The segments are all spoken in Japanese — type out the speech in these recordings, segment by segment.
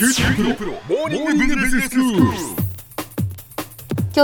今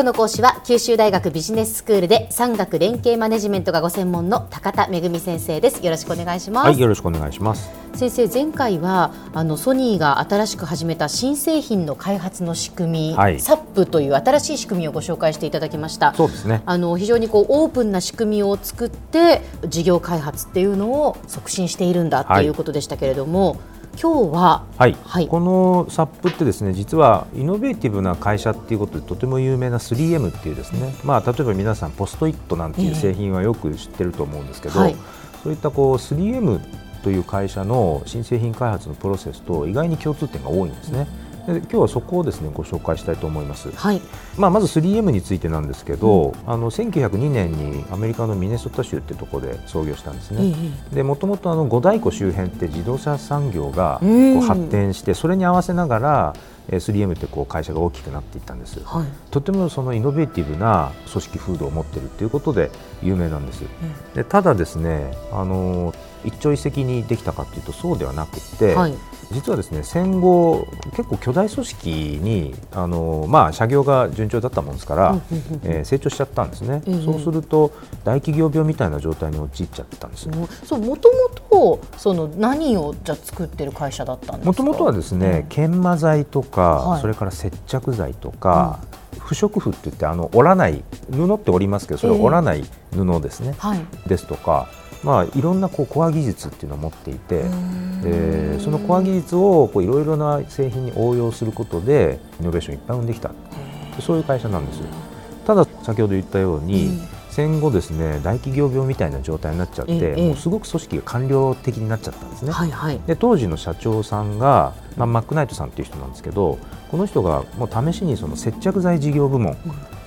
日の講師は九州大学ビジネススクールで産学連携マネジメントがご専門の高田恵先生です。よろしくお願いします、はい、よろしくお願いします。先生前回はあのソニーが新しく始めた新製品の開発の仕組み、はい。サップという新しい仕組みをご紹介していただきました。そうですね。あの非常にこうオープンな仕組みを作って事業開発っていうのを促進しているんだっていうことでしたけれども、今日ははい、はい。このサップってですね実はイノベーティブな会社っていうことでとても有名な 3M っていうですね、まあ例えば皆さんポストイットなんていう製品はよく知ってると思うんですけど、はい。そういったこう 3M という会社の新製品開発のプロセスと意外に共通点が多いんですね。で今日はそこをですねご紹介したいと思います。はいまあ、まず 3M についてなんですけど、あの1902年にアメリカのミネソタ州ってところで創業したんですね。でもともとあの五大湖周辺って自動車産業がこうんう発展してそれに合わせながらえー 3M ってこう会社が大きくなっていったんです。はいとてもそのイノベーティブな組織風土を持っているということで有名なんです。でただですね、あの一朝一夕にできたかというとそうではなくて、はい。実はですね戦後結構巨大組織にあのまあ社業が順調だったもんですから、うんうんうんえー成長しちゃったんですね。ええ。そうすると大企業病みたいな状態に陥っちゃってたんです。もそうもともとその何をじゃあ作ってる会社だったんですか？もともとはですね、研磨剤とか、はい。それから接着剤とか、不織布って言ってあの折らない布って織りますけどそれを折らない布ですね、はい。ですとか、まあ、いろんなこうコア技術っていうのを持っていて、でそのコア技術をこういろいろな製品に応用することでイノベーションをいっぱい生んできた。そういう会社なんです。よ。ただ先ほど言ったように、うん。戦後ですね大企業病みたいな状態になっちゃって、ええもうすごく組織が官僚的になっちゃったんですね。はいはい。で当時の社長さんが、まあ、マックナイトさんっていう人なんですけどこの人がもう試しにその接着剤事業部門、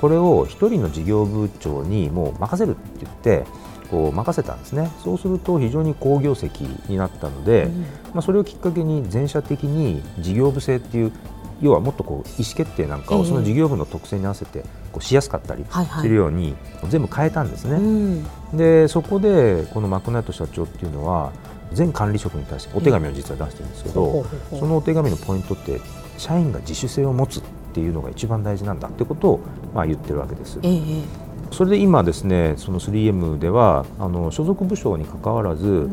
これを一人の事業部長にもう任せるって言ってこう任せたんですね。そうすると非常に好業績になったので、まあ、それをきっかけに全社的に事業部制っていう要はもっとこう意思決定なんかええをその事業部の特性に合わせてこうしやすかったりはいはい。するように全部変えたんですね。うん。でそこでこのマクナイト社長っていうのは全管理職に対してお手紙を実は出してるんですけどそのお手紙のポイントって社員が自主性を持つっていうのが一番大事なんだってことをまあ言ってるわけです。ええそれで今ですねその 3M ではあの所属部署に関わらず、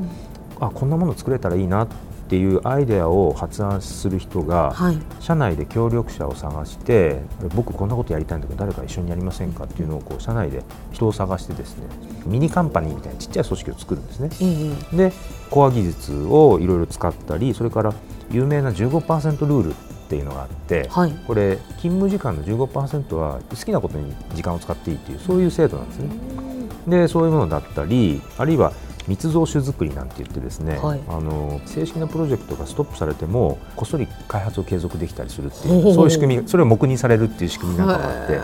あこんなもの作れたらいいなっていうアイデアを発案する人が、はい。社内で協力者を探して僕こんなことやりたいんだけど誰か一緒にやりませんかっていうのをこう社内で人を探してですねミニカンパニーみたいなちっちゃい組織を作るんですね。ええでコア技術をいろいろ使ったりそれから有名な15%ルールっていうのがあって、はい。これ勤務時間の15%は好きなことに時間を使っていいっていうそういう制度なんですね。でそういうものだったりあるいは密造酒作りなんて言ってですね、はい。あの正式なプロジェクトがストップされてもこっそり開発を継続できたりするっていほうそういう仕組みそれを黙認されるっていう仕組みなんかもあって。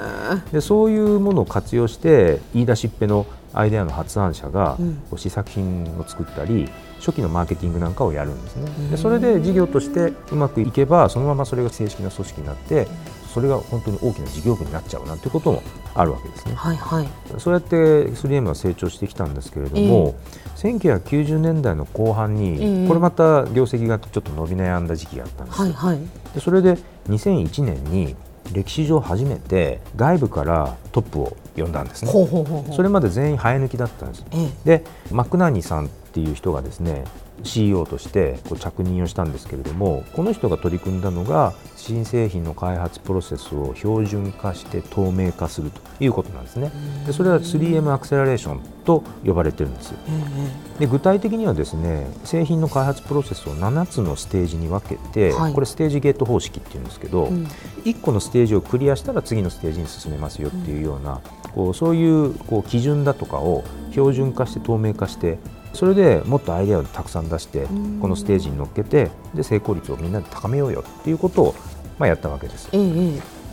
でそういうものを活用して言い出しっぺのアイデアの発案者が試作品を作ったり初期のマーケティングなんかをやるんですね。でそれで事業としてうまくいけばそのままそれが正式な組織になってそれが本当に大きな事業部になっちゃうなんていうこともあるわけですね。はいはい。そうやって 3M は成長してきたんですけれども、1990年代の後半ええ。にこれまた業績がちょっと伸び悩んだ時期があったんです、はいはい。でそれで2001年に歴史上初めて外部からトップを呼んだんですね。それまで全員生え抜きだったんです。ええ。でマックナーニさんっていう人がですね CEO としてこう着任をしたんですけれどもこの人が取り組んだのが新製品の開発プロセスを標準化して透明化するということなんですね。でそれは 3M アクセラレーションと呼ばれてるんですで具体的にはですね製品の開発プロセスを7つのステージに分けて、はい。これステージゲート方式っていうんですけど、うん。1個のステージをクリアしたら次のステージに進めますよっていうような、こうそういうこう基準だとかを標準化して透明化してそれでもっとアイデアをたくさん出してうんこのステージに乗っけてで成功率をみんなで高めようよっていうことを、まあ、やったわけです。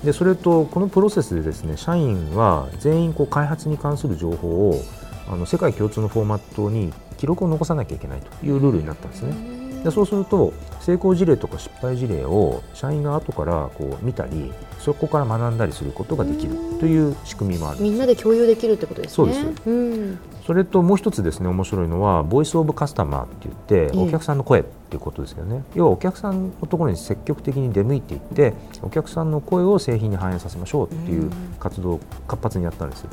でそれとこのプロセスでですね社員は全員こう開発に関する情報をあの世界共通のフォーマットに記録を残さなきゃいけないというルールになったんですね。でそうすると成功事例とか失敗事例を社員が後からこう見たりそこから学んだりすることができるという仕組みもあるみんなで共有できるってことですね。そうです。うん、それともう一つですね面白いのはボイスオブカスタマーって言ってええ。お客さんの声っていうことですよね、要はお客さんのところに積極的に出向いていってお客さんの声を製品に反映させましょうっていう活動を活発にやったんです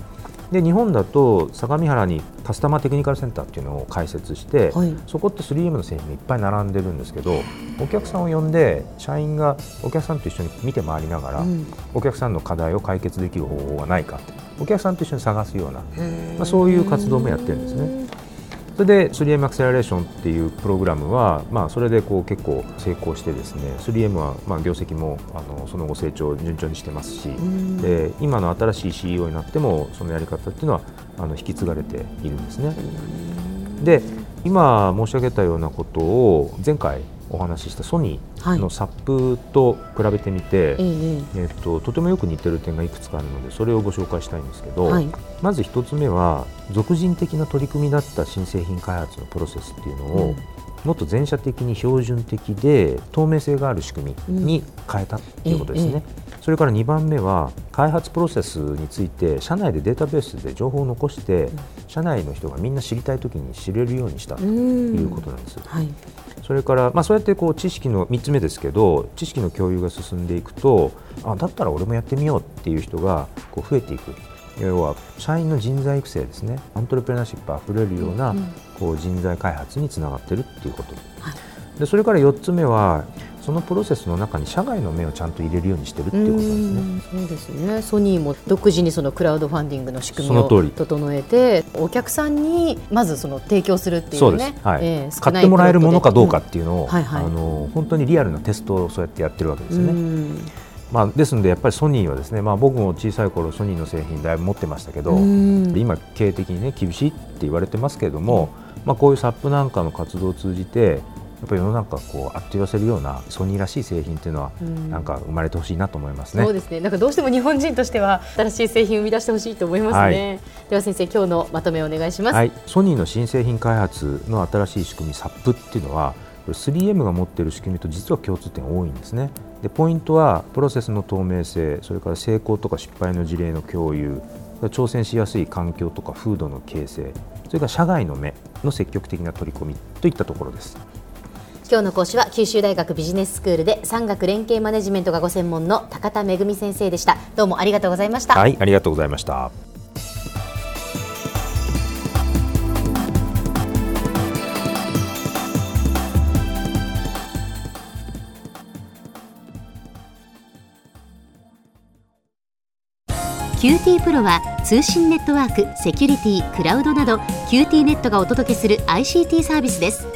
で日本だと相模原にカスタマーテクニカルセンターっていうのを開設して、はい。そこって 3M の製品がいっぱい並んでるんですけどお客さんを呼んで社員がお客さんと一緒に見て回りながら、うん。お客さんの課題を解決できる方法がないかお客さんと一緒に探すような、まあ、そういう活動もやってるんですね。それで 3M アクセラレーションっていうプログラムは、まあ、それでこう結構成功してですね 3M はまあ業績もあのその後成長を順調にしてますし、で今の新しい CEO になってもそのやり方っていうのはあの引き継がれているんですね。で今申し上げたようなことを前回お話ししたソニーのサップと比べてみて、えええっと、とてもよく似てる点がいくつかあるのでそれをご紹介したいんですけど、はい。まず一つ目は俗人的な取り組みだった新製品開発のプロセスっていうのを、うん。もっと全社的に標準的で透明性がある仕組みに変えたっていうことですね。それから2番目は開発プロセスについて社内でデータベースで情報を残して、社内の人がみんな知りたいときに知れるようにしたということなんです。はいそれから、まあ、そうやってこう知識の3つ目ですけど知識の共有が進んでいくとあだったら俺もやってみようっていう人がこう増えていく。要は社員の人材育成ですね。アントレプレナーシップあふれるようなこう人材開発につながってるっていうこと、でそれから4つ目はそのプロセスの中に社外の目をちゃんと入れるようにしてるっていうことなんですね。うんそうですね。ソニーも独自にそのクラウドファンディングの仕組みを整えて、お客さんにまずその提供するっていそううです。ね、、はい。ええ買ってもらえるものかどうかっていうのを、うんはいはい。あの本当にリアルなテストをそうやってやってるわけです少よね。まあ、ですのでやっぱりソニーはですね、まあ、僕も小さい頃ソニーの製品だいぶ持ってましたけど、うん。今経営的にね厳しいって言われてますけれども、まあ、こういうサップなんかの活動を通じてやっぱり世の中をこうあっと言わせるようなソニーらしい製品っていうのは、んなんか生まれてほしいなと思いますね。そうですね。なんかどうしても日本人としては新しい製品を生み出してほしいと思いますね。はいでは先生今日のまとめをお願いします。はい、ソニーの新製品開発の新しい仕組み SAP っていうのはこれ 3M が持っている仕組みと実は共通点多いんですねでポイントはプロセスの透明性それから成功とか失敗の事例の共有挑戦しやすい環境とか風土の形成それから社外の目の積極的な取り組みといったところです今日の講師は九州大学ビジネススクールで産学連携マネジメントがご専門の高田恵先生でした。どうもありがとうございました。はいありがとうございましたQT プロは通信ネットワーク、セキュリティ、クラウドなど QT ネットがお届けする ICT サービスです